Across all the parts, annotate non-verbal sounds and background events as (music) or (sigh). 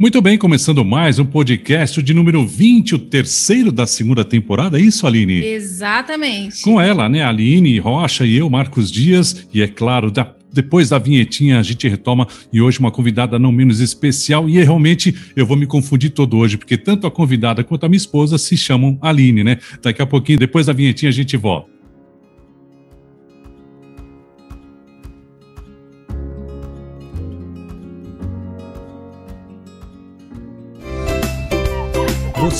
Muito bem, começando mais um podcast de número 20, o terceiro da segunda temporada, é isso, Aline? Exatamente. Com ela, né, Aline Rocha e eu, Marcos Dias, e é claro, da depois da vinhetinha a gente retoma e hoje uma convidada não menos especial e é realmente eu vou me confundir todo hoje porque tanto a convidada quanto a minha esposa se chamam Aline, né? Daqui a pouquinho, depois da vinhetinha a gente volta.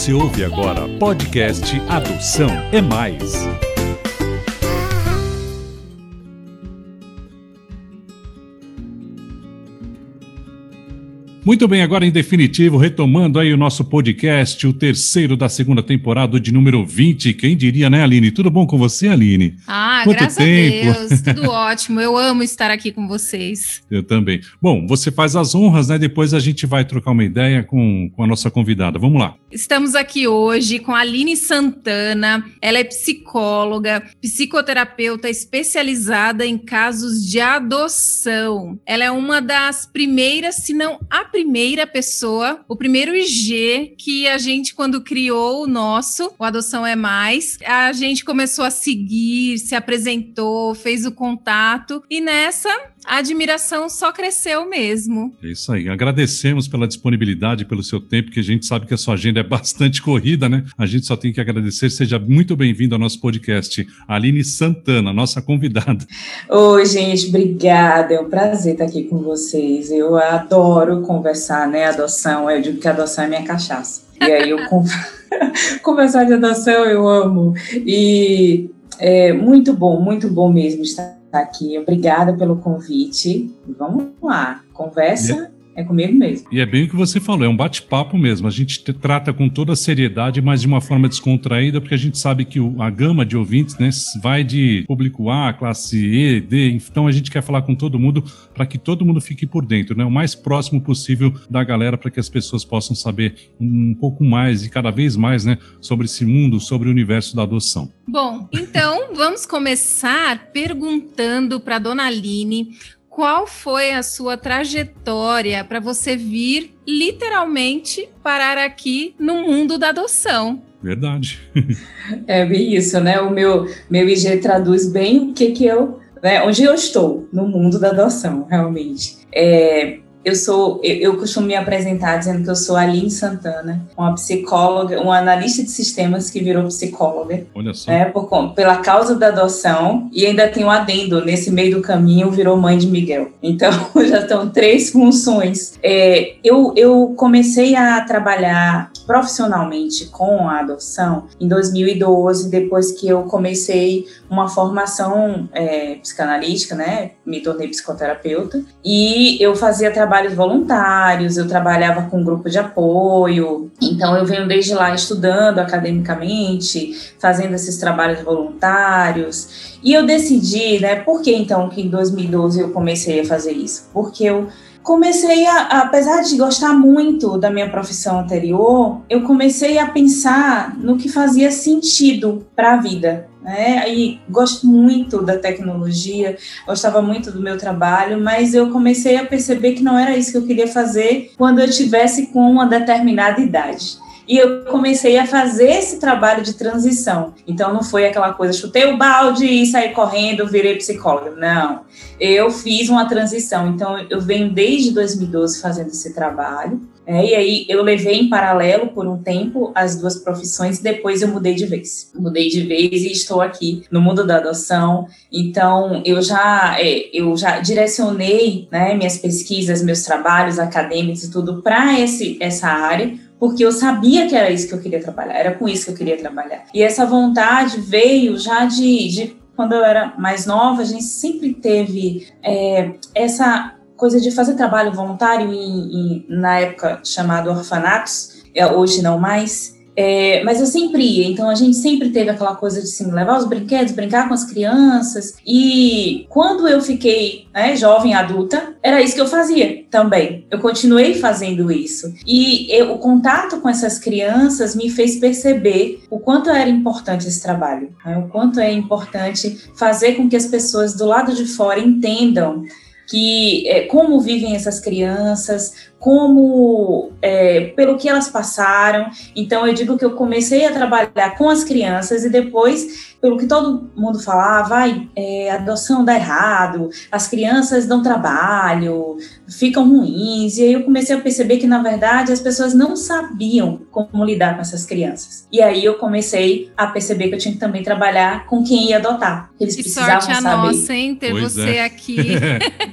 Você ouve agora podcast Adoção é Mais. Muito bem, agora em definitivo, retomando aí o nosso podcast, o terceiro da segunda temporada de número 20. Quem diria, né, Aline? Tudo bom com você, Aline? Ah, Quanto graças tempo? a Deus, (laughs) tudo ótimo. Eu amo estar aqui com vocês. Eu também. Bom, você faz as honras, né? Depois a gente vai trocar uma ideia com, com a nossa convidada. Vamos lá. Estamos aqui hoje com a Aline Santana. Ela é psicóloga, psicoterapeuta especializada em casos de adoção. Ela é uma das primeiras, se não a primeira pessoa, o primeiro IG que a gente, quando criou o nosso, o Adoção é Mais, a gente começou a seguir, se apresentou, fez o contato. E nessa a admiração só cresceu mesmo. É isso aí. Agradecemos pela disponibilidade, pelo seu tempo, que a gente sabe que a sua agenda é bastante (laughs) corrida, né? A gente só tem que agradecer. Seja muito bem-vindo ao nosso podcast. Aline Santana, nossa convidada. (laughs) Oi, gente, obrigada. É um prazer estar aqui com vocês. Eu adoro conversar, né? Adoção. Eu digo que adoção é minha cachaça. E aí eu (laughs) conversar de adoção eu amo. E é muito bom, muito bom mesmo estar aqui. Obrigada pelo convite. Vamos lá, conversa é comigo mesmo. E é bem o que você falou, é um bate-papo mesmo. A gente trata com toda a seriedade, mas de uma forma descontraída, porque a gente sabe que o, a gama de ouvintes né, vai de público A, classe E, D, então a gente quer falar com todo mundo para que todo mundo fique por dentro, né, o mais próximo possível da galera, para que as pessoas possam saber um pouco mais e cada vez mais né, sobre esse mundo, sobre o universo da adoção. Bom, então vamos começar perguntando para dona Aline qual foi a sua trajetória para você vir literalmente parar aqui no mundo da adoção? Verdade. é bem isso, né? O meu, meu IG traduz bem o que que eu, né, onde eu estou no mundo da adoção, realmente. É, eu sou, eu, eu, costumo me apresentar dizendo que eu sou Aline Santana, uma psicóloga, uma analista de sistemas que virou psicóloga. Olha só. Né, por, pela causa da adoção, e ainda tem um adendo, nesse meio do caminho virou mãe de Miguel. Então, (laughs) já estão três funções. É, eu, eu comecei a trabalhar profissionalmente com a adoção em 2012, depois que eu comecei uma formação é, psicanalítica, né? Me tornei psicoterapeuta, e eu fazia trabalho trabalhos voluntários, eu trabalhava com um grupo de apoio, então eu venho desde lá estudando academicamente, fazendo esses trabalhos voluntários. E eu decidi, né, por que então que em 2012 eu comecei a fazer isso? Porque eu comecei a, apesar de gostar muito da minha profissão anterior, eu comecei a pensar no que fazia sentido para a vida né? E gosto muito da tecnologia, gostava muito do meu trabalho, mas eu comecei a perceber que não era isso que eu queria fazer quando eu tivesse com uma determinada idade. E eu comecei a fazer esse trabalho de transição. Então não foi aquela coisa, chutei o balde e saí correndo, virei psicóloga. Não. Eu fiz uma transição. Então eu venho desde 2012 fazendo esse trabalho. É, e aí eu levei em paralelo por um tempo as duas profissões, depois eu mudei de vez. Mudei de vez e estou aqui no mundo da adoção. Então eu já é, eu já direcionei né, minhas pesquisas, meus trabalhos acadêmicos e tudo para essa área porque eu sabia que era isso que eu queria trabalhar, era com isso que eu queria trabalhar. E essa vontade veio já de, de quando eu era mais nova, a gente sempre teve é, essa coisa de fazer trabalho voluntário em, em, na época chamado orfanatos, é, hoje não mais. É, mas eu sempre ia, então a gente sempre teve aquela coisa de assim, levar os brinquedos, brincar com as crianças. E quando eu fiquei né, jovem, adulta, era isso que eu fazia também. Eu continuei fazendo isso. E eu, o contato com essas crianças me fez perceber o quanto era importante esse trabalho, né, o quanto é importante fazer com que as pessoas do lado de fora entendam que é, como vivem essas crianças, como é, pelo que elas passaram. Então eu digo que eu comecei a trabalhar com as crianças e depois, pelo que todo mundo falava, vai, é, adoção dá errado, as crianças dão trabalho, ficam ruins. E aí eu comecei a perceber que na verdade as pessoas não sabiam como lidar com essas crianças. E aí eu comecei a perceber que eu tinha que também trabalhar com quem ia adotar. Eles que precisavam sorte a saber. nossa, hein, ter pois você é. aqui.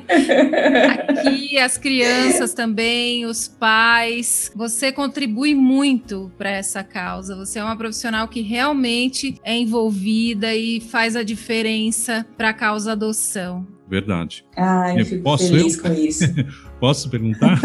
(laughs) aqui as crianças também também, os pais. Você contribui muito para essa causa. Você é uma profissional que realmente é envolvida e faz a diferença para a causa adoção. Verdade. Ah, eu fico Posso feliz eu? com isso. (laughs) Posso perguntar?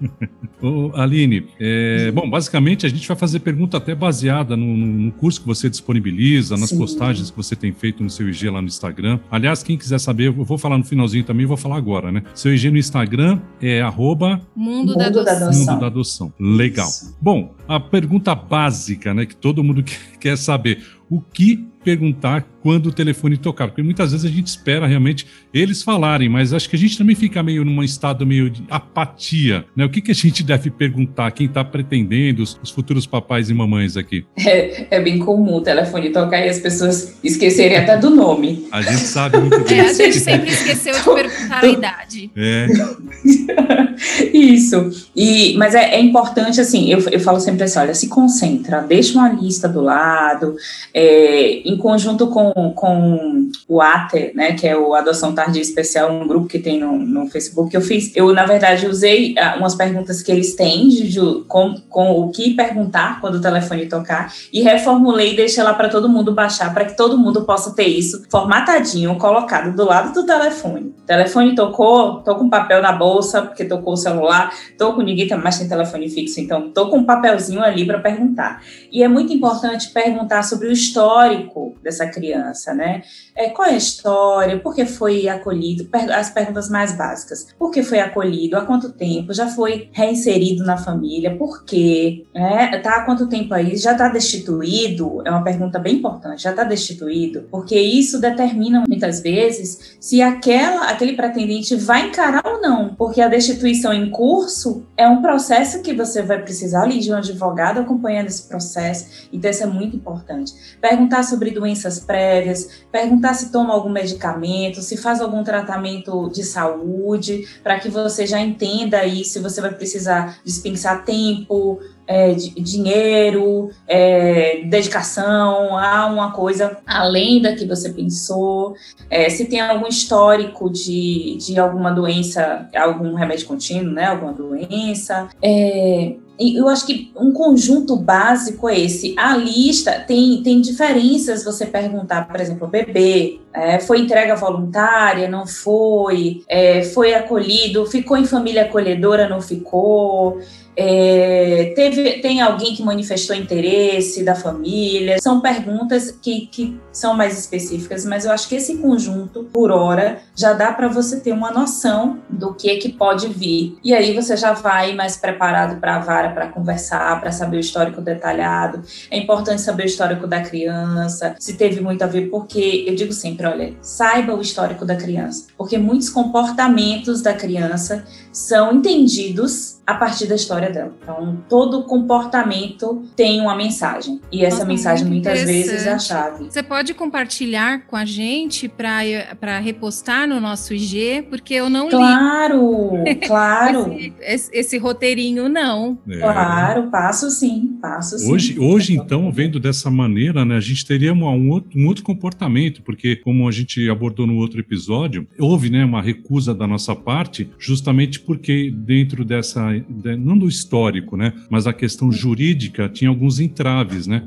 (laughs) Ô, Aline, é, bom, basicamente a gente vai fazer pergunta até baseada no, no curso que você disponibiliza, nas Sim. postagens que você tem feito no seu IG lá no Instagram. Aliás, quem quiser saber, eu vou falar no finalzinho também, vou falar agora, né? Seu IG no Instagram é arroba... Mundo, da, adoção. Mundo da Adoção. Legal. Isso. Bom, a pergunta básica, né, que todo mundo (laughs) quer saber. O que perguntar quando o telefone tocar, porque muitas vezes a gente espera realmente eles falarem, mas acho que a gente também fica meio num estado meio de apatia, né? O que, que a gente deve perguntar quem está pretendendo, os, os, futuros papais e mamães aqui? É, é, bem comum o telefone tocar e as pessoas esquecerem até do nome. A gente sabe muito bem. É, a gente sempre esqueceu de perguntar a idade. É. (laughs) Isso. E, mas é, é importante, assim, eu, eu falo sempre assim, olha, se concentra, deixa uma lista do lado, é, em conjunto com, com o ATE, né, que é o Adoção Tardia Especial, um grupo que tem no, no Facebook, eu fiz, eu, na verdade, usei uh, umas perguntas que eles têm de, de, com, com o que perguntar quando o telefone tocar e reformulei e deixei lá para todo mundo baixar, para que todo mundo possa ter isso formatadinho, colocado do lado do telefone. O telefone tocou, tô com papel na bolsa, porque tocou o celular, tô com ninguém mais tem telefone fixo, então tô com um papelzinho ali para perguntar. E é muito importante perguntar sobre o histórico dessa criança, né? É, qual é a história? Por que foi acolhido? As perguntas mais básicas. Por que foi acolhido? Há quanto tempo? Já foi reinserido na família? Por quê? É, tá há quanto tempo aí? Já está destituído? É uma pergunta bem importante. Já está destituído? Porque isso determina muitas vezes se aquela, aquele pretendente vai encarar ou não. Porque a destituição em curso é um processo que você vai precisar ali de um advogado acompanhando esse processo. Então, isso é muito importante. Perguntar sobre doenças prévias, perguntar se toma algum medicamento, se faz algum tratamento de saúde, para que você já entenda aí se você vai precisar dispensar tempo, é, dinheiro, é, dedicação a uma coisa além da que você pensou, é, se tem algum histórico de, de alguma doença, algum remédio contínuo, né, alguma doença. Eu acho que um conjunto básico é esse. A lista tem, tem diferenças você perguntar, por exemplo, o bebê, é, foi entrega voluntária, não foi, é, foi acolhido, ficou em família acolhedora, não ficou. É, teve, tem alguém que manifestou interesse da família? São perguntas que, que são mais específicas, mas eu acho que esse conjunto, por hora, já dá para você ter uma noção do que é que pode vir. E aí você já vai mais preparado para a vara, para conversar, para saber o histórico detalhado. É importante saber o histórico da criança, se teve muito a ver, porque eu digo sempre, olha, saiba o histórico da criança, porque muitos comportamentos da criança são entendidos a partir da história dela. Então, todo comportamento tem uma mensagem. E essa Nossa, mensagem muitas vezes é a chave. Você pode compartilhar com a gente para repostar no nosso IG, porque eu não claro, li. Claro, (laughs) claro. esse, esse, roteirinho, não. É. Claro, passo sim, passo sim. Hoje, hoje então, vendo dessa maneira, né, a gente teria um, um, outro, um outro comportamento, porque como a gente abordou no outro episódio, houve né, uma recusa da nossa parte, justamente porque dentro dessa não do histórico, né, mas a questão jurídica tinha alguns entraves, né?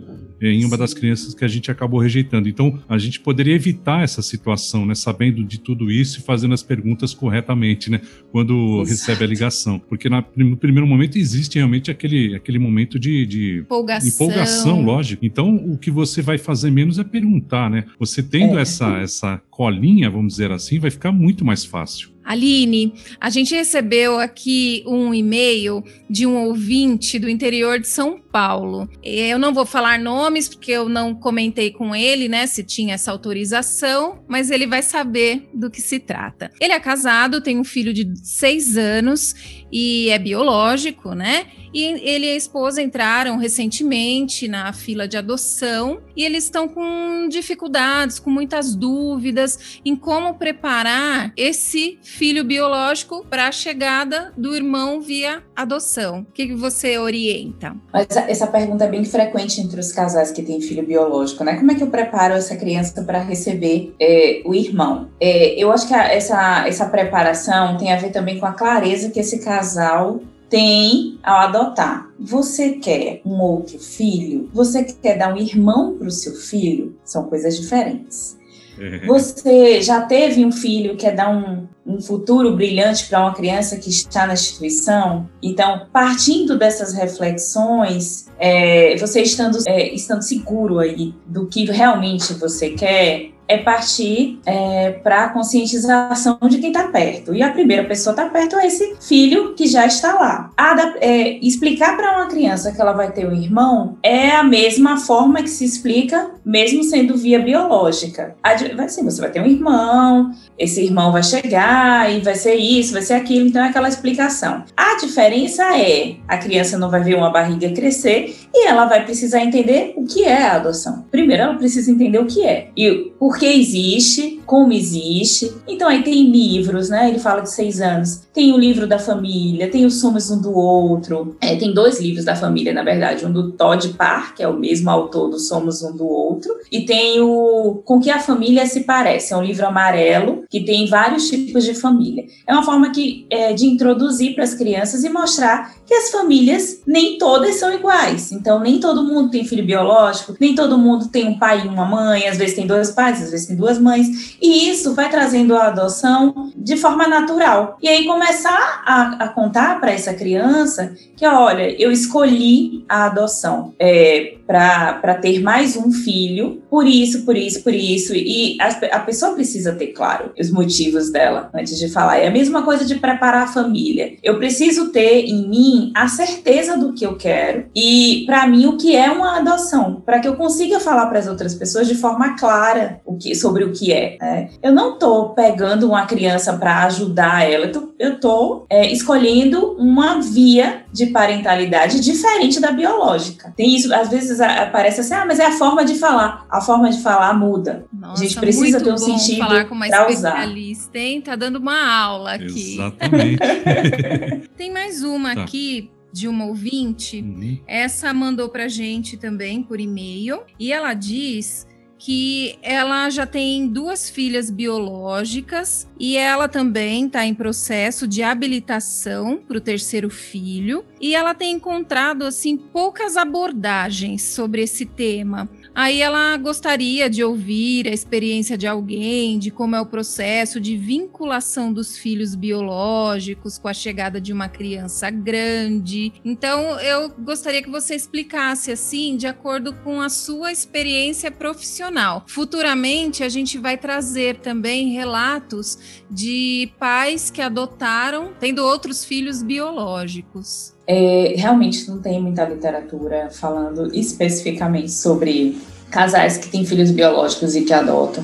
em uma das crianças que a gente acabou rejeitando. Então, a gente poderia evitar essa situação, né, sabendo de tudo isso e fazendo as perguntas corretamente, né, quando Exato. recebe a ligação. Porque na, no primeiro momento existe realmente aquele, aquele momento de, de empolgação. empolgação, lógico. Então, o que você vai fazer menos é perguntar, né? Você tendo é. essa, essa colinha, vamos dizer assim, vai ficar muito mais fácil. Aline, a gente recebeu aqui um e-mail de um ouvinte do interior de São Paulo. Eu não vou falar nomes porque eu não comentei com ele, né, se tinha essa autorização, mas ele vai saber do que se trata. Ele é casado, tem um filho de seis anos e é biológico, né? E ele e a esposa entraram recentemente na fila de adoção e eles estão com dificuldades, com muitas dúvidas em como preparar esse filho biológico para a chegada do irmão via adoção. O que, que você orienta? Mas essa pergunta é bem frequente entre os casais que têm filho biológico, né? Como é que eu preparo essa criança para receber é, o irmão? É, eu acho que a, essa, essa preparação tem a ver também com a clareza que esse casal tem ao adotar. Você quer um outro filho? Você quer dar um irmão para o seu filho? São coisas diferentes. Uhum. Você já teve um filho, quer dar um, um futuro brilhante para uma criança que está na instituição? Então, partindo dessas reflexões, é, você estando, é, estando seguro aí do que realmente você quer, é partir é, para a conscientização de quem está perto. E a primeira pessoa está perto é esse filho que já está lá. é, explicar para uma criança que ela vai ter um irmão é a mesma forma que se explica, mesmo sendo via biológica. Assim, você vai ter um irmão, esse irmão vai chegar e vai ser isso, vai ser aquilo, então é aquela explicação. A diferença é a criança não vai ver uma barriga crescer e ela vai precisar entender o que é a adoção. Primeiro, ela precisa entender o que é e por que existe, como existe. Então aí tem livros, né? Ele fala de seis anos. Tem o livro da família, tem os Somos um do Outro. É, tem dois livros da família, na verdade. Um do Todd Parr, que é o mesmo autor do Somos um do Outro. E tem o Com que a Família se Parece. É um livro amarelo que tem vários tipos de família. É uma forma que, é, de introduzir para as crianças e mostrar que as famílias nem todas são iguais. Então, nem todo mundo tem filho biológico, nem todo mundo tem um pai e uma mãe, às vezes tem dois pais, às vezes tem duas mães. E isso vai trazendo a adoção de forma natural. E aí começar a, a contar para essa criança que, olha, eu escolhi a adoção é, para ter mais um filho, por isso, por isso, por isso. E a, a pessoa precisa ter claro os motivos dela antes de falar. É a mesma coisa de preparar a família. Eu preciso ter em mim a certeza do que eu quero e, para mim, o que é uma adoção, para que eu consiga falar para as outras pessoas de forma clara o que, sobre o que é. Né? Eu não estou pegando uma criança para ajudar ela, eu estou é, escolhendo uma via de parentalidade diferente da biológica. Tem isso, às vezes parece assim, ah, mas é a forma de falar. A forma de falar muda. Nossa, a gente precisa ter um sentido falar com uma especialista, hein? Tá dando uma aula aqui. Exatamente. (laughs) Tem mais uma tá. aqui de uma ouvinte. Uhum. Essa mandou pra gente também por e-mail e ela diz que ela já tem duas filhas biológicas e ela também está em processo de habilitação para o terceiro filho e ela tem encontrado assim poucas abordagens sobre esse tema. Aí ela gostaria de ouvir a experiência de alguém, de como é o processo de vinculação dos filhos biológicos com a chegada de uma criança grande. Então, eu gostaria que você explicasse assim, de acordo com a sua experiência profissional. Futuramente, a gente vai trazer também relatos de pais que adotaram, tendo outros filhos biológicos. É, realmente não tem muita literatura falando especificamente sobre casais que têm filhos biológicos e que adotam.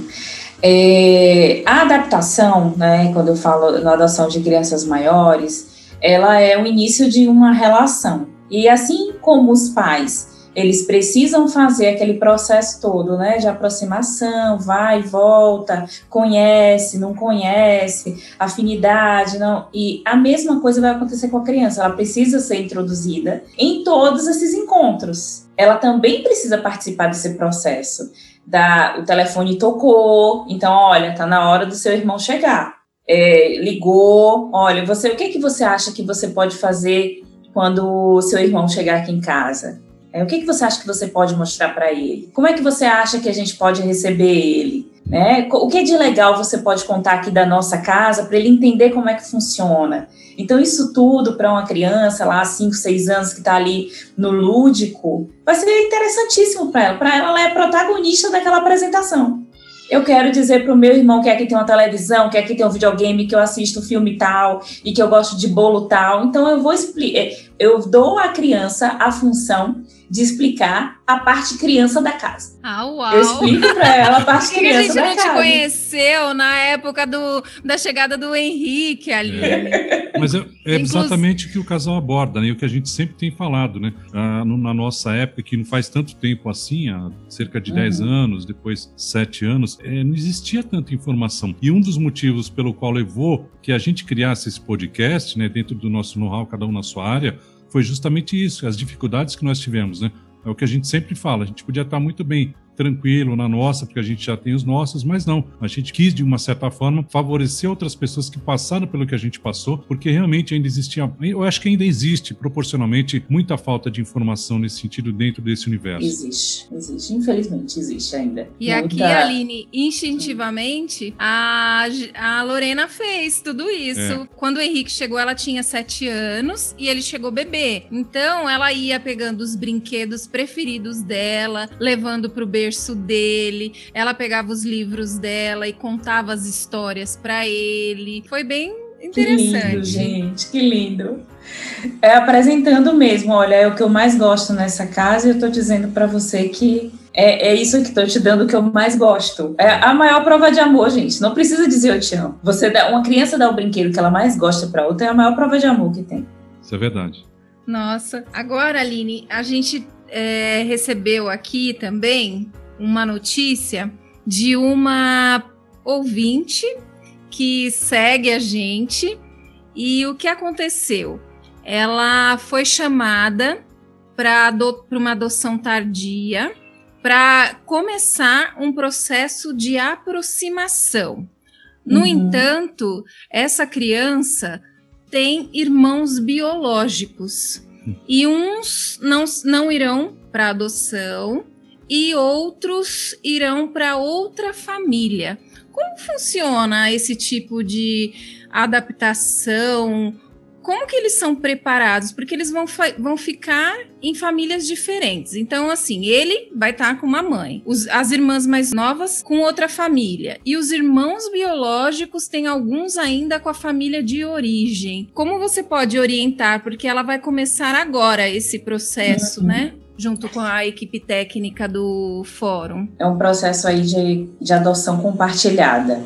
É, a adaptação, né, quando eu falo na adoção de crianças maiores, ela é o início de uma relação. E assim como os pais eles precisam fazer aquele processo todo, né, de aproximação, vai, volta, conhece, não conhece, afinidade, não. E a mesma coisa vai acontecer com a criança, ela precisa ser introduzida em todos esses encontros. Ela também precisa participar desse processo. Da, o telefone tocou, então olha, tá na hora do seu irmão chegar. É, ligou, olha, você, o que que você acha que você pode fazer quando o seu irmão chegar aqui em casa? É, o que, que você acha que você pode mostrar para ele? Como é que você acha que a gente pode receber ele? Né? O que de legal você pode contar aqui da nossa casa para ele entender como é que funciona? Então, isso tudo para uma criança lá, 5, 6 anos, que está ali no lúdico, vai ser interessantíssimo para ela. Para ela, ela é protagonista daquela apresentação. eu quero dizer para o meu irmão que aqui tem uma televisão, que aqui tem um videogame, que eu assisto filme tal e que eu gosto de bolo tal. Então eu vou explicar, eu dou à criança a função de explicar a parte criança da casa. Ah, uau! Eu explico para ela a parte criança da casa. a gente não te conheceu na época do, da chegada do Henrique ali. Mas é, é exatamente o que o casal aborda, né? E o que a gente sempre tem falado, né? Ah, na nossa época, que não faz tanto tempo assim, há cerca de uhum. 10 anos, depois 7 anos, é, não existia tanta informação. E um dos motivos pelo qual levou que a gente criasse esse podcast, né? Dentro do nosso know-how, cada um na sua área, foi justamente isso, as dificuldades que nós tivemos, né? É o que a gente sempre fala, a gente podia estar muito bem tranquilo na nossa, porque a gente já tem os nossos, mas não. A gente quis, de uma certa forma, favorecer outras pessoas que passaram pelo que a gente passou, porque realmente ainda existia, eu acho que ainda existe, proporcionalmente, muita falta de informação nesse sentido dentro desse universo. Existe, existe. Infelizmente, existe ainda. E muita... aqui, Aline, instintivamente, a, a Lorena fez tudo isso. É. Quando o Henrique chegou, ela tinha sete anos e ele chegou bebê. Então, ela ia pegando os brinquedos preferidos dela, levando pro berço berço dele, ela pegava os livros dela e contava as histórias para ele. Foi bem interessante. Que lindo, gente, que lindo. É apresentando mesmo, olha, é o que eu mais gosto nessa casa e eu tô dizendo para você que é, é, isso que estou te dando que eu mais gosto. É a maior prova de amor, gente. Não precisa dizer eu te amo. Você dá, uma criança dá o brinquedo que ela mais gosta para outra é a maior prova de amor que tem. Isso é verdade. Nossa. Agora, Aline, a gente é, recebeu aqui também uma notícia de uma ouvinte que segue a gente e o que aconteceu? Ela foi chamada para uma adoção tardia para começar um processo de aproximação. No uhum. entanto, essa criança tem irmãos biológicos e uns não, não irão para adoção e outros irão para outra família. Como funciona esse tipo de adaptação? Como que eles são preparados? Porque eles vão, vão ficar em famílias diferentes. Então, assim, ele vai estar tá com uma mãe, os, as irmãs mais novas com outra família. E os irmãos biológicos têm alguns ainda com a família de origem. Como você pode orientar? Porque ela vai começar agora esse processo, uhum. né? Junto com a equipe técnica do fórum? É um processo aí de, de adoção compartilhada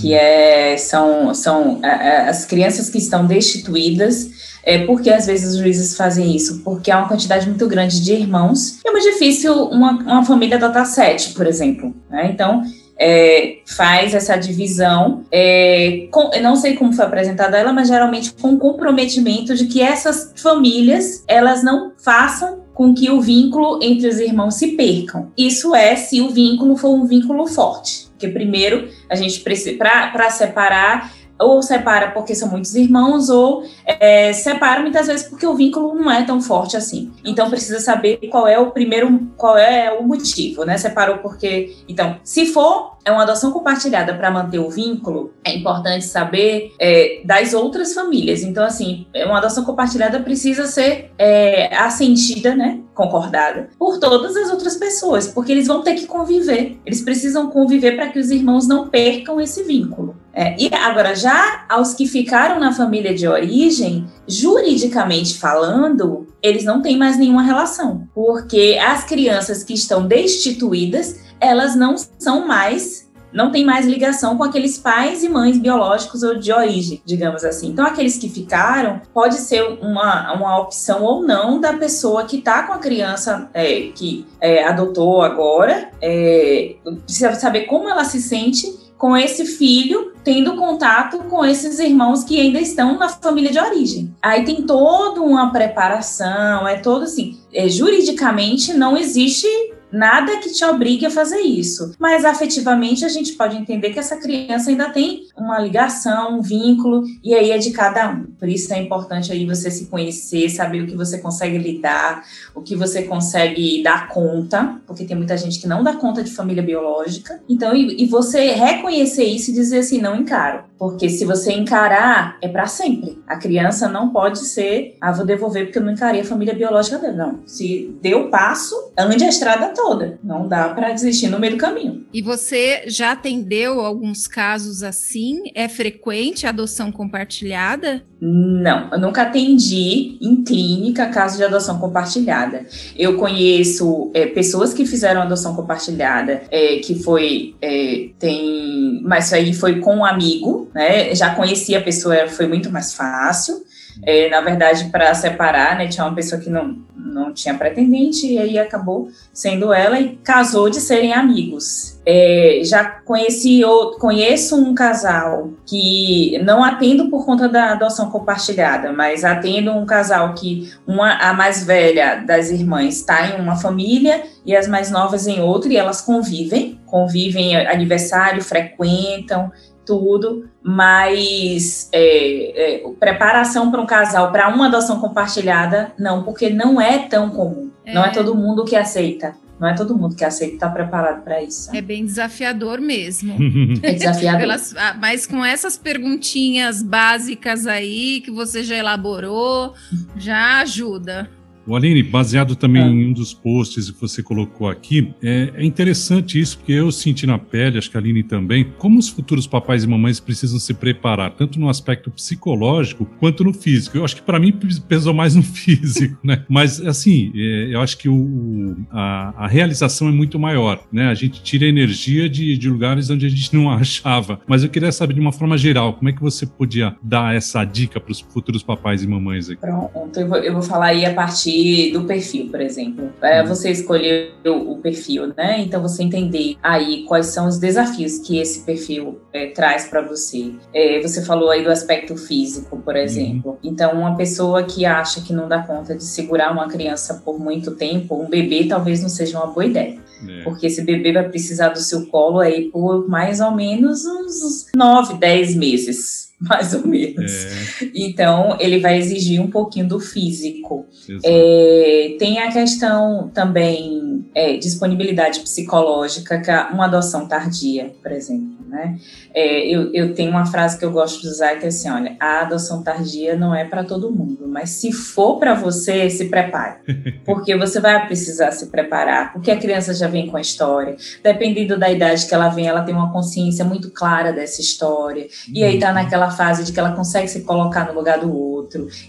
que é, são, são as crianças que estão destituídas. É, por que às vezes os juízes fazem isso? Porque há uma quantidade muito grande de irmãos. É muito difícil uma, uma família adotar sete, por exemplo. Né? Então, é, faz essa divisão. É, com, eu não sei como foi apresentada ela, mas geralmente com comprometimento de que essas famílias elas não façam com que o vínculo entre os irmãos se percam. Isso é se o vínculo for um vínculo forte. Porque primeiro a gente precisa para separar ou separa porque são muitos irmãos, ou é, separa muitas vezes porque o vínculo não é tão forte assim. Então precisa saber qual é o primeiro, qual é o motivo, né? Separou porque. Então, se for é uma adoção compartilhada para manter o vínculo, é importante saber é, das outras famílias. Então, assim, uma adoção compartilhada precisa ser é, assentida, né? Concordada por todas as outras pessoas, porque eles vão ter que conviver. Eles precisam conviver para que os irmãos não percam esse vínculo. É, e agora, já aos que ficaram na família de origem, juridicamente falando, eles não têm mais nenhuma relação, porque as crianças que estão destituídas, elas não são mais não tem mais ligação com aqueles pais e mães biológicos ou de origem, digamos assim. Então, aqueles que ficaram, pode ser uma, uma opção ou não da pessoa que está com a criança é, que é, adotou agora, é, precisa saber como ela se sente com esse filho tendo contato com esses irmãos que ainda estão na família de origem. Aí tem toda uma preparação, é todo assim, é, juridicamente não existe nada que te obrigue a fazer isso. Mas afetivamente a gente pode entender que essa criança ainda tem uma ligação, um vínculo, e aí é de cada um. Por isso é importante aí você se conhecer, saber o que você consegue lidar, o que você consegue dar conta, porque tem muita gente que não dá conta de família biológica. Então, e, e você reconhecer isso e dizer assim, não encaro. Porque se você encarar, é para sempre. A criança não pode ser, ah, vou devolver porque eu não encarei a família biológica dele. Não. Se deu passo, ande a estrada toda. Não dá para desistir no meio do caminho. E você já atendeu alguns casos assim? É frequente a adoção compartilhada? Não, eu nunca atendi em clínica caso de adoção compartilhada. Eu conheço é, pessoas que fizeram adoção compartilhada, é, que foi é, tem, mas aí foi com um amigo, né? Já conhecia a pessoa, foi muito mais fácil. É, na verdade, para separar, né, tinha uma pessoa que não, não tinha pretendente e aí acabou sendo ela e casou de serem amigos. É, já conheci conheço um casal que não atendo por conta da adoção compartilhada, mas atendo um casal que uma a mais velha das irmãs está em uma família e as mais novas em outra e elas convivem, convivem aniversário, frequentam tudo, mas é, é, preparação para um casal para uma adoção compartilhada, não, porque não é tão comum. É. Não é todo mundo que aceita. Não é todo mundo que aceita estar tá preparado para isso. É bem desafiador mesmo. (laughs) é desafiador. Pelas, ah, mas com essas perguntinhas básicas aí que você já elaborou, já ajuda. O Aline, baseado também é. em um dos posts que você colocou aqui, é, é, interessante isso, porque eu senti na pele, acho que a Aline também, como os futuros papais e mamães precisam se preparar, tanto no aspecto psicológico quanto no físico. Eu acho que para mim pesou mais no (laughs) físico, né? Mas, assim, é, eu acho que o, a, a, realização é muito maior, né? A gente tira energia de, de lugares onde a gente não (laughs) achava. Mas eu queria saber, de uma forma geral, como é que você podia dar essa dica para os futuros papais e mamães aqui? Pronto, eu vou, eu vou falar aí a partir partir do perfil, por exemplo. É, uhum. você escolher o, perfil, né? Então você entender aí quais são os desafios que esse perfil é, traz para você. É, você falou aí do aspecto físico, por exemplo. Uhum. Então, uma pessoa que acha que não dá conta de segurar uma criança por muito tempo, um bebê talvez não seja uma boa ideia. É. Porque esse bebê vai precisar do seu colo aí por mais ou menos uns 9, 10 meses (laughs) mais ou menos. É. Então, ele vai exigir um pouquinho do físico. É, tem a questão também é, disponibilidade psicológica, que é uma adoção tardia, por exemplo. Né? É, eu, eu tenho uma frase que eu gosto de usar que é assim: olha, a adoção tardia não é para todo mundo, mas se for para você, se prepare. (laughs) Porque você vai precisar se preparar, porque a criança já vem com a história. Dependendo da idade que ela vem, ela tem uma consciência muito clara dessa história. E aí tá naquela fase de que ela consegue se colocar no lugar do.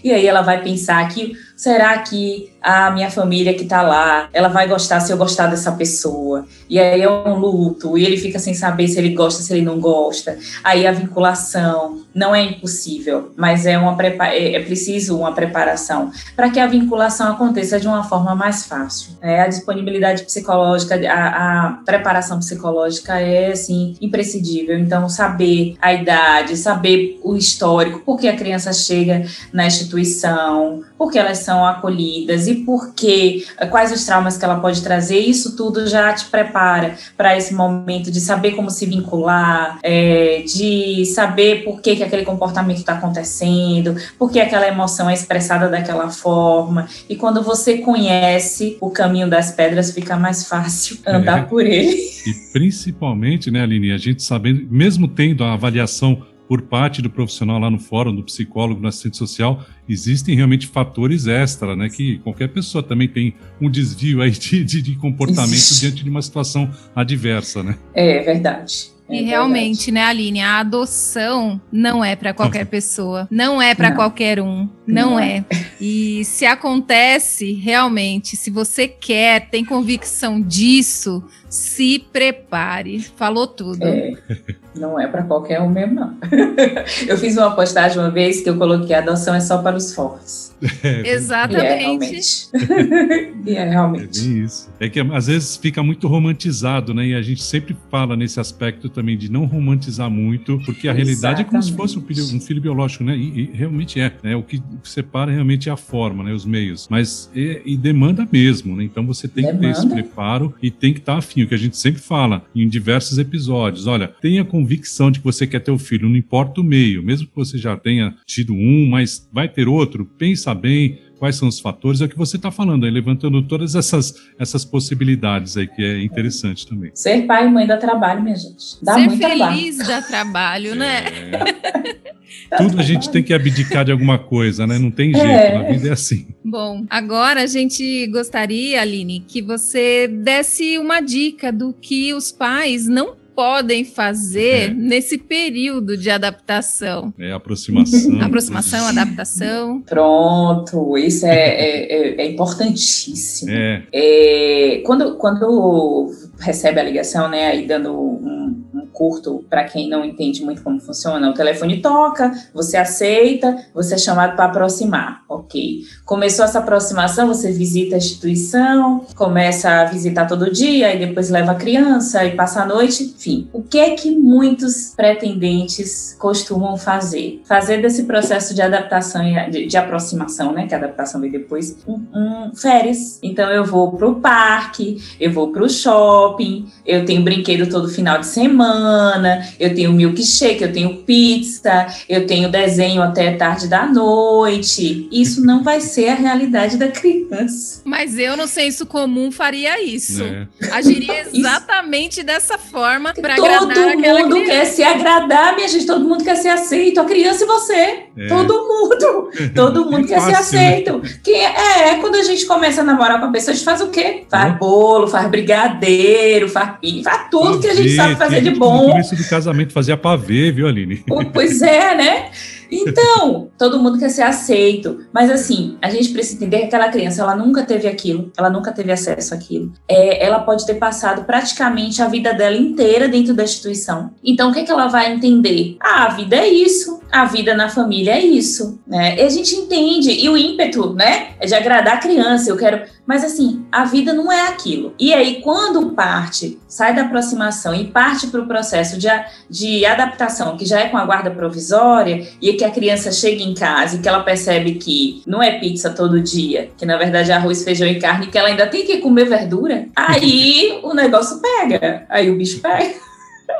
E aí ela vai pensar que será que a minha família que tá lá, ela vai gostar se eu gostar dessa pessoa? E aí é um luto, e ele fica sem saber se ele gosta, se ele não gosta. Aí a vinculação não é impossível, mas é uma é, é preciso uma preparação para que a vinculação aconteça de uma forma mais fácil. É, a disponibilidade psicológica, a, a preparação psicológica é assim imprescindível. Então saber a idade, saber o histórico, por que a criança chega na instituição, por que elas são acolhidas e por que, quais os traumas que ela pode trazer, isso tudo já te prepara para esse momento de saber como se vincular, é, de saber por que, que aquele comportamento está acontecendo, por que aquela emoção é expressada daquela forma. E quando você conhece o caminho das pedras, fica mais fácil (laughs) andar é. por ele. E principalmente, né, Aline, a gente sabendo, mesmo tendo a avaliação por parte do profissional lá no fórum, do psicólogo, do assistente social, existem realmente fatores extra, né? Que qualquer pessoa também tem um desvio aí de, de, de comportamento diante de uma situação adversa, né? É verdade. É e realmente, né, Aline, a adoção não é para qualquer (laughs) pessoa, não é para qualquer um, não, não é. é. E se acontece, realmente, se você quer, tem convicção disso, se prepare. Falou tudo. É, não é para qualquer um mesmo, não. (laughs) eu fiz uma postagem uma vez que eu coloquei a adoção é só para os fortes. É, Exatamente. É, (laughs) é, realmente. É bem isso. É que às vezes fica muito romantizado, né? E a gente sempre fala nesse aspecto também de não romantizar muito, porque a Exatamente. realidade é como se fosse um filho, um filho biológico, né? E, e realmente é. Né? O que separa realmente é a forma, né? Os meios. Mas e, e demanda mesmo, né? Então você tem demanda. que ter esse preparo e tem que estar afim, o que a gente sempre fala em diversos episódios. Olha, tenha convicção de que você quer ter o filho, não importa o meio, mesmo que você já tenha tido um, mas vai ter outro, pensa bem, quais são os fatores, é o que você está falando aí, levantando todas essas, essas possibilidades aí, que é interessante também. Ser pai e mãe dá trabalho, minha gente. Dá Ser muito feliz trabalho. dá trabalho, né? É. Tudo a gente tem que abdicar de alguma coisa, né? Não tem jeito, é. na vida é assim. Bom, agora a gente gostaria, Aline, que você desse uma dica do que os pais não podem fazer é. nesse período de adaptação? É aproximação. (laughs) aproximação, adaptação. Pronto, isso é, é, é, é importantíssimo. É. é. quando, quando recebe a ligação, né, aí dando um curto para quem não entende muito como funciona, o telefone toca, você aceita, você é chamado para aproximar, ok. Começou essa aproximação, você visita a instituição, começa a visitar todo dia, e depois leva a criança e passa a noite, enfim. O que é que muitos pretendentes costumam fazer? Fazer desse processo de adaptação, de, de aproximação, né, que a adaptação vem depois, um, um férias. Então eu vou para o parque, eu vou para o shopping, shopping, eu tenho brinquedo todo final de semana, eu tenho milkshake, eu tenho pizza, eu tenho desenho até tarde da noite. Isso não vai ser a realidade da criança. Mas eu no senso comum faria isso. É. Agiria exatamente isso. dessa forma para agradar Todo mundo quer se agradar, minha gente, todo mundo quer ser aceito, a criança e você. É. Todo mundo. Todo (laughs) mundo é quer fácil, ser né? aceito. Né? Que é, quando a gente começa a namorar com a pessoa, a gente faz o quê? Faz bolo, faz brigadeiro, brigadeiro, faz, faz tudo que a gente sabe fazer de bom. No começo do casamento fazia pavê, viu, Aline? (laughs) Pois é, né? Então, todo mundo quer ser aceito. Mas assim, a gente precisa entender que aquela criança, ela nunca teve aquilo, ela nunca teve acesso àquilo. É, ela pode ter passado praticamente a vida dela inteira dentro da instituição. Então, o que, é que ela vai entender? Ah, a vida é isso, a vida na família é isso. Né? E a gente entende, e o ímpeto, né? É de agradar a criança, eu quero. Mas assim, a vida não é aquilo. E aí, quando parte, sai da aproximação e parte para o processo de, de adaptação, que já é com a guarda provisória, e que a criança chega em casa e que ela percebe que não é pizza todo dia, que na verdade é arroz, feijão e carne, que ela ainda tem que comer verdura, aí (laughs) o negócio pega, aí o bicho pega.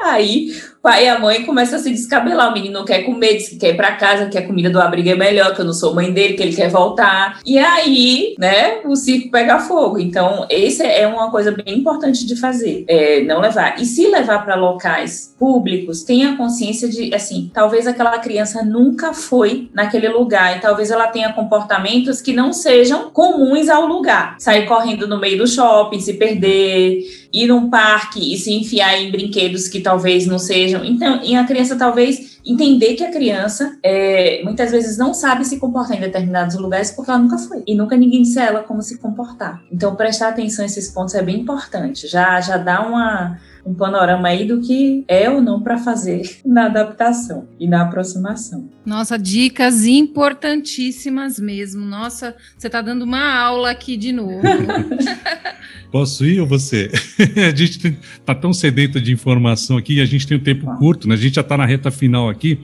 Aí pai e a mãe começam a se descabelar. O menino não quer comer, diz que quer ir para casa, que a comida do abrigo é melhor, que eu não sou mãe dele, que ele quer voltar. E aí, né, o circo pega fogo. Então, esse é uma coisa bem importante de fazer, é não levar. E se levar para locais públicos, tenha consciência de, assim, talvez aquela criança nunca foi naquele lugar e talvez ela tenha comportamentos que não sejam comuns ao lugar. Sair correndo no meio do shopping, se perder, ir num parque e se enfiar em brinquedos que talvez não sejam. Então, e a criança talvez entender que a criança é, muitas vezes não sabe se comportar em determinados lugares porque ela nunca foi. E nunca ninguém disse a ela como se comportar. Então, prestar atenção a esses pontos é bem importante. Já, já dá uma um panorama aí do que é ou não para fazer (laughs) na adaptação e na aproximação. Nossa, dicas importantíssimas mesmo. Nossa, você está dando uma aula aqui de novo. (laughs) Posso ir ou você? (laughs) a gente está tão sedento de informação aqui e a gente tem um tempo curto, né? A gente já está na reta final aqui.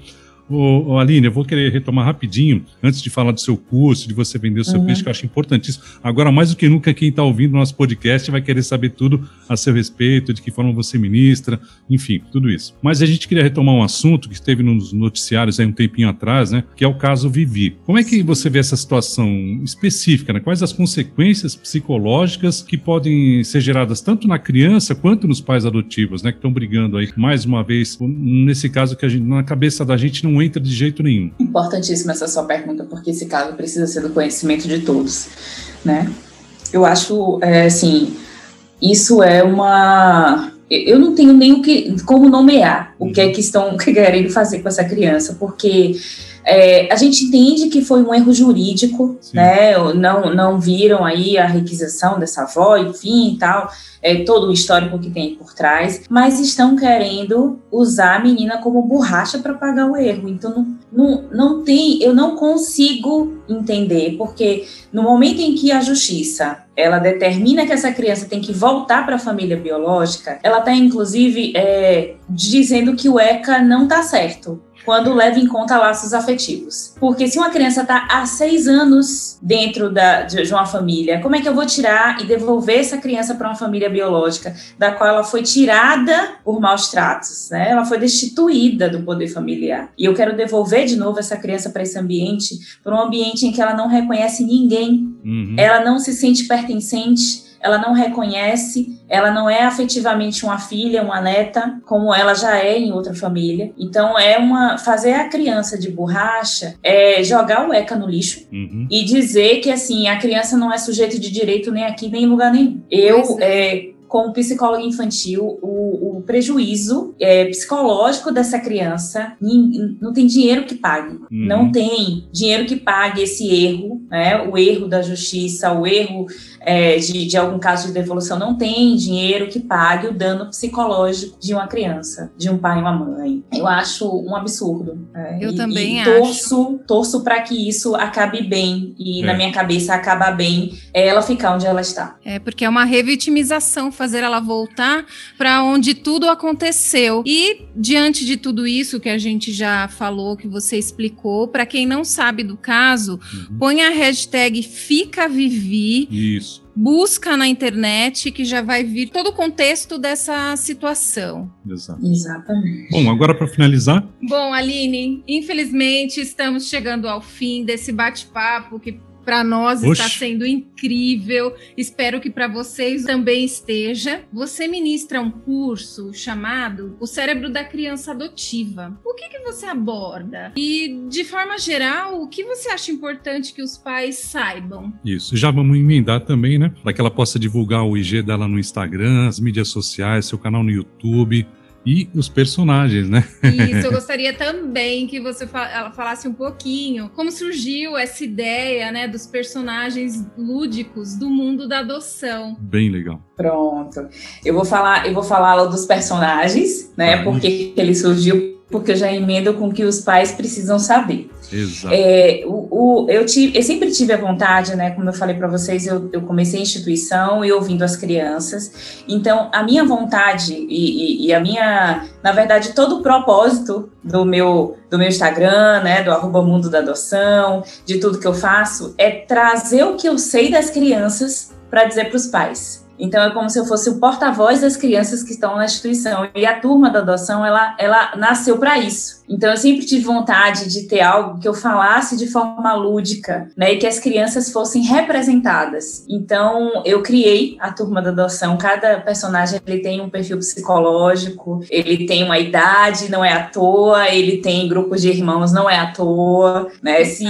Ô, ô, Aline, eu vou querer retomar rapidinho, antes de falar do seu curso, de você vender o seu uhum. peixe, que eu acho importantíssimo. Agora, mais do que nunca, quem está ouvindo o nosso podcast vai querer saber tudo a seu respeito, de que forma você ministra, enfim, tudo isso. Mas a gente queria retomar um assunto que esteve nos noticiários aí um tempinho atrás, né? Que é o caso Vivi. Como é que você vê essa situação específica, né? Quais as consequências psicológicas que podem ser geradas tanto na criança quanto nos pais adotivos, né? Que estão brigando aí, mais uma vez, nesse caso que a gente, na cabeça da gente não entra de jeito nenhum. Importantíssima essa sua pergunta, porque esse caso precisa ser do conhecimento de todos, né? Eu acho, é, assim, isso é uma... Eu não tenho nem o que, como nomear o que é que estão (laughs) querendo fazer com essa criança, porque É, a gente entende que foi um erro jurídico, Sim. né? Não, não viram aí a requisição dessa avó, enfim e tal é, todo o histórico que tem por trás, mas estão querendo usar a menina como borracha para pagar o erro. Então não, não, não tem, eu não consigo entender, porque no momento em que a justiça ela determina que essa criança tem que voltar para a família biológica, ela está inclusive é, dizendo que o ECA não está certo quando leva em conta laços afetivos. Porque se uma criança está há seis anos dentro da, de, de uma família, como é que eu vou tirar e devolver essa criança para uma família biológica, da qual ela foi tirada por maus tratos, né? Ela foi destituída do poder familiar. E eu quero devolver de novo essa criança para esse ambiente, para um ambiente em que ela não reconhece ninguém, uhum. ela não se sente pertencente ela não reconhece, ela não é afetivamente uma filha, uma neta, como ela já é em outra família. Então é uma fazer a criança de borracha é jogar o ECA no lixo uhum. e dizer que assim a criança não é sujeito de direito nem aqui nem em lugar nenhum. Eu é, como psicóloga infantil, o, o prejuízo é, psicológico dessa criança não tem dinheiro que pague. Uhum. Não tem dinheiro que pague esse erro, né? O erro da justiça, o erro é, de, de, algum caso de devolução, não tem dinheiro que pague o dano psicológico de uma criança, de um pai e uma mãe. Eu acho um absurdo. É, Eu e, também e torço, acho. Torço para que isso acabe bem e é. na minha cabeça acaba bem ela ficar onde ela está. É porque é uma revitimização fazer ela voltar para onde tudo aconteceu. E diante de tudo isso que a gente já falou, que você explicou, para quem não sabe do caso, uhum. põe a hashtag Fica Vivi. Isso busca na internet que já vai vir todo o contexto dessa situação. Exato. Exatamente. Bom, agora para finalizar. Bom, Aline, infelizmente estamos chegando ao fim desse bate-papo que para nós Oxi. está sendo incrível. Espero que para vocês também esteja. Você ministra um curso chamado O Cérebro da Criança Adotiva. O que, que você aborda? E, de forma geral, o que você acha importante que os pais saibam? Isso. Já vamos emendar também, né? Para que ela possa divulgar o IG dela no Instagram, as mídias sociais, seu canal no YouTube e os personagens, né? Isso, eu (laughs) gostaria também que você falasse um pouquinho como surgiu essa ideia, né, dos personagens lúdicos do mundo da adoção. Bem legal. Pronto. Eu vou falar, eu vou falar dos personagens, né? Ah, porque ele surgiu porque eu já emendo com o que os pais precisam saber. Exato. É, o, o, eu, tive, eu sempre tive a vontade, né? Como eu falei para vocês, eu, eu comecei a instituição e ouvindo as crianças. Então, a minha vontade e, e, e, a minha, na verdade, todo o propósito do meu, do meu Instagram, né? Do arroba mundo da adoção, de tudo que eu faço, é trazer o que eu sei das crianças para dizer para os pais. Então é como se eu fosse o porta-voz das crianças que estão na instituição. E a turma da adoção, ela, ela nasceu para isso. Então eu sempre tive vontade de ter algo que eu falasse de forma lúdica, né, e que as crianças fossem representadas. Então eu criei a turma da adoção. Cada personagem ele tem um perfil psicológico, ele tem uma idade, não é à toa, ele tem grupos de irmãos, não é à toa, né? Se,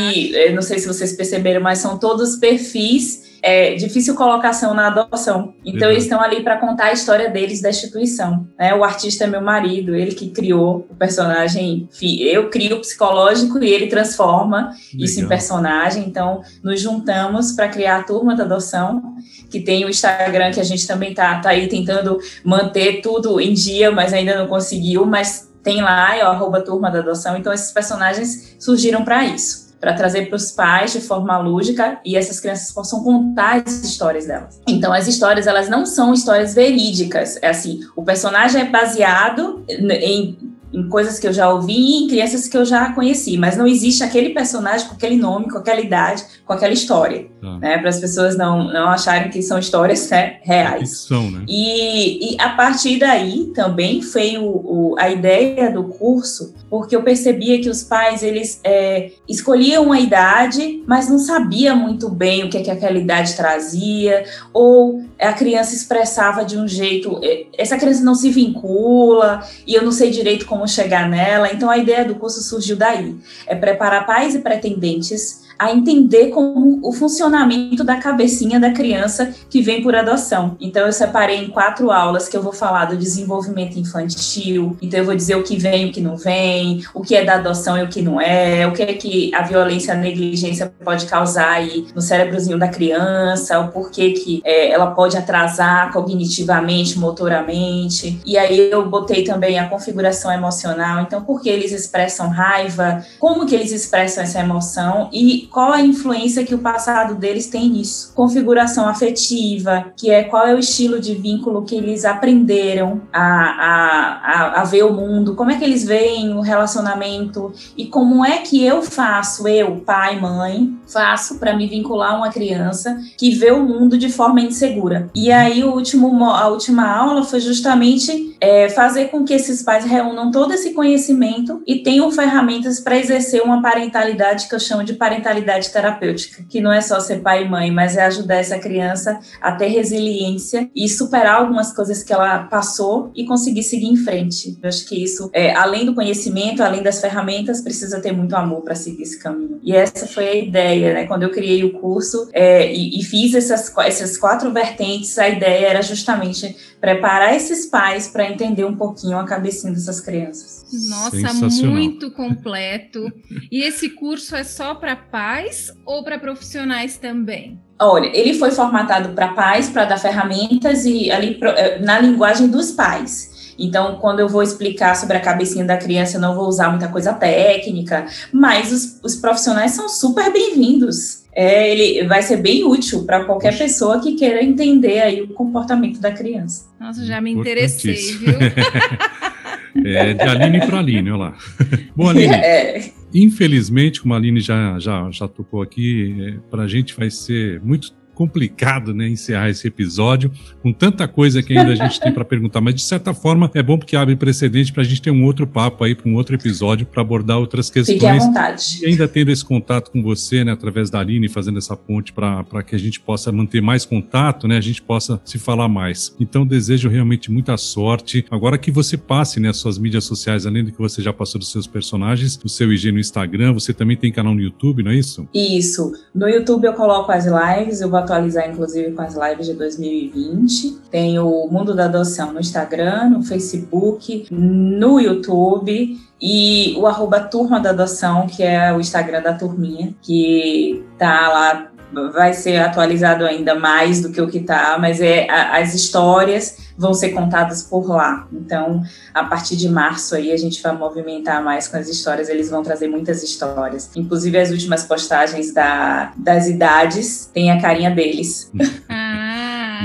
não sei se vocês perceberam, mas são todos perfis é, difícil colocação na adoção. Então, uhum. eles estão ali para contar a história deles da instituição. Né? O artista é meu marido, ele que criou o personagem. Eu crio o psicológico e ele transforma Legal. isso em personagem. Então, nos juntamos para criar a turma da adoção, que tem o Instagram, que a gente também está tá aí tentando manter tudo em dia, mas ainda não conseguiu. Mas tem lá, é o arroba turma da adoção. Então, esses personagens surgiram para isso para trazer para os pais de forma lúdica e essas crianças possam contar as histórias delas. Então, as histórias elas não são histórias verídicas. É assim, o personagem é baseado em em coisas que eu já ouvi e em crianças que eu já conheci, mas não existe aquele personagem com aquele nome, com aquela idade, com aquela história, ah. né? Para as pessoas não, não acharem que são histórias né, reais. Ficção, né? E, e a partir daí também foi o, o, a ideia do curso, porque eu percebia que os pais eles é, escolhiam uma idade, mas não sabia muito bem o que, é que aquela idade trazia, ou a criança expressava de um jeito, essa criança não se vincula e eu não sei direito como chegar nela. Então a ideia do curso surgiu daí, é preparar pais e pretendentes a entender como o funcionamento da cabecinha da criança que vem por adoção. Então eu separei em quatro aulas que eu vou falar do desenvolvimento infantil, então eu vou dizer o que vem o que não vem, o que é da adoção e o que não é, o que é que a violência, a negligência pode causar aí no cérebrozinho da criança, o porquê que é, ela pode atrasar cognitivamente, motoramente. E aí eu botei também a configuração emocional, então por que eles expressam raiva, como que eles expressam essa emoção e qual a influência que o passado deles tem nisso. Configuração afetiva, que é qual é o estilo de vínculo que eles aprenderam a, a, a, a ver o mundo, como é que eles veem o relacionamento e como é que eu faço, eu, pai, mãe, faço para me vincular a uma criança que vê o mundo de forma insegura. E aí o último, a última aula foi justamente é, fazer com que esses pais reúnam todo esse conhecimento e tenham ferramentas para exercer uma parentalidade que eu chamo de parentalidade terapêutica, que não é só ser pai e mãe, mas é ajudar essa criança a ter resiliência e superar algumas coisas que ela passou e conseguir seguir em frente. Eu acho que isso, é, além do conhecimento, além das ferramentas, precisa ter muito amor para seguir esse caminho. E essa foi a ideia, né? Quando eu criei o curso é, e, e fiz essas, essas quatro vertentes, a ideia era justamente preparar esses pais para entender um pouquinho a cabecinha dessas crianças. Nossa, muito completo. E esse curso é só para pais ou para profissionais também? Olha, ele foi formatado para pais, para dar ferramentas e ali eh, na linguagem dos pais. Então, quando eu vou explicar sobre a cabecinha da criança, eu não vou usar muita coisa técnica, mas os, os profissionais são super bem-vindos é, ele vai ser bem útil para qualquer pessoa que queira entender aí o comportamento da criança. Nossa, já me interessei, viu? (laughs) é, de Aline para Aline, olha lá. Bom, Aline, é. infelizmente, como a Aline já, já, já tocou aqui, é, para a gente vai ser muito complicado, né, encerrar esse episódio com tanta coisa que ainda a gente tem para perguntar, mas de certa forma é bom porque abre precedente para a gente ter um outro papo aí, para um outro episódio, para abordar outras questões. Fique à vontade. E ainda tendo esse contato com você, né, através da Aline, fazendo essa ponte para que a gente possa manter mais contato, né, a gente possa se falar mais. Então desejo realmente muita sorte. Agora que você passe, né, as suas mídias sociais, além do que você já passou dos seus personagens, o seu IG no Instagram, você também tem canal no YouTube, não é isso? Isso. No YouTube eu coloco as lives, eu vou atualizar inclusive com as lives de 2020. Tem o Mundo da Adoção no Instagram, no Facebook, no YouTube e o arroba Turma da Adoção, que é o Instagram da turminha, que tá lá vai ser atualizado ainda mais do que o que está, mas é as histórias vão ser contadas por lá. Então, a partir de março aí a gente vai movimentar mais com as histórias, eles vão trazer muitas histórias. Inclusive as últimas postagens da, das idades tem a carinha deles. (laughs)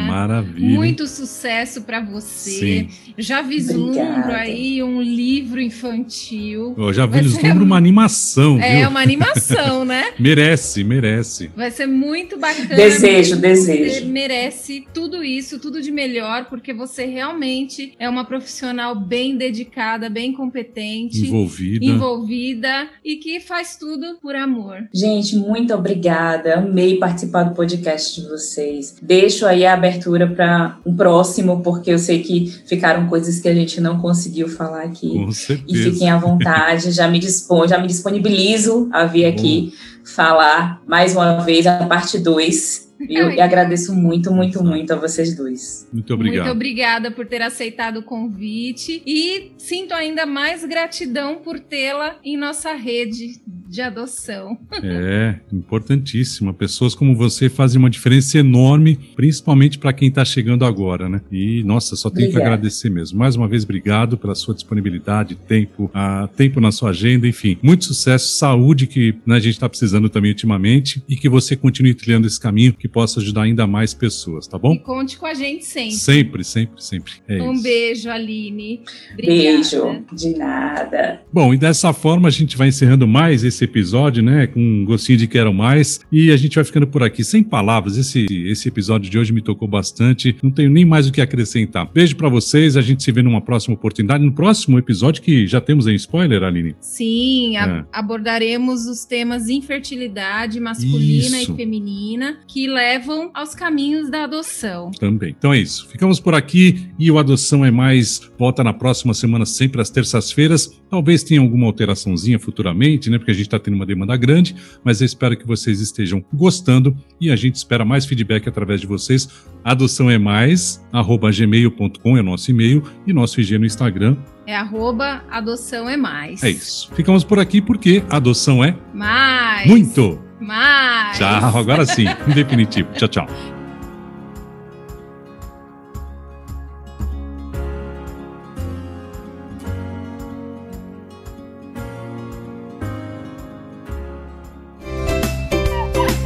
Maravilha. Muito sucesso para você. Sim. Já vislumbro Obrigada. aí um livro infantil. Eu já vislumbro uma animação. É, viu? uma animação, né? (laughs) merece, merece. Vai ser muito bacana. Desejo, desejo. Você merece tudo isso, tudo de melhor, porque você realmente é uma profissional bem dedicada, bem competente, envolvida, envolvida e que faz tudo por amor. Gente, muito obrigada. Amei participar do podcast de vocês. Deixo aí a abertura para um próximo, porque eu sei que ficaram coisas que a gente não conseguiu falar aqui. Com certeza. E fiquem à vontade, já me dispon, já me disponibilizo a vir aqui falar mais uma vez a parte 2 eu agradeço muito, muito, muito a vocês dois. Muito obrigado. Muito obrigada por ter aceitado o convite e sinto ainda mais gratidão por tê-la em nossa rede de adoção. É, importantíssima. Pessoas como você fazem uma diferença enorme, principalmente para quem está chegando agora, né? E, nossa, só tenho Obrigada. que agradecer mesmo. Mais uma vez, obrigado pela sua disponibilidade, tempo, a, tempo na sua agenda, enfim. Muito sucesso, saúde que né, a gente está precisando também ultimamente e que você continue trilhando esse caminho que possa ajudar ainda mais pessoas, tá bom? E conte com a gente sempre. Sempre, sempre, sempre. É um isso. beijo, Aline. Obrigada. Beijo, de nada. Bom, e dessa forma a gente vai encerrando mais esse esse episódio, né? Com um gostinho de quero mais. E a gente vai ficando por aqui. Sem palavras, esse, esse episódio de hoje me tocou bastante. Não tenho nem mais o que acrescentar. Beijo para vocês. A gente se vê numa próxima oportunidade. No próximo episódio, que já temos em spoiler, Aline? Sim, é. abordaremos os temas infertilidade masculina Isso. e feminina, que levam aos caminhos da adoção. Também. Então é isso. Ficamos por aqui e o Adoção é Mais volta na próxima semana, sempre às terças-feiras. Talvez tenha alguma alteraçãozinha futuramente, né? Porque a gente está tendo uma demanda grande, mas eu espero que vocês estejam gostando e a gente espera mais feedback através de vocês. Adoção é mais, arroba gmail.com é nosso e-mail e nosso IG no Instagram. É arroba adoção é mais. É isso. Ficamos por aqui porque adoção é mais. Muito. Mais. Tchau, agora sim, definitivo. Tchau, tchau.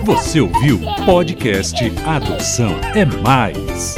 Você ouviu podcast Adoção é Mais.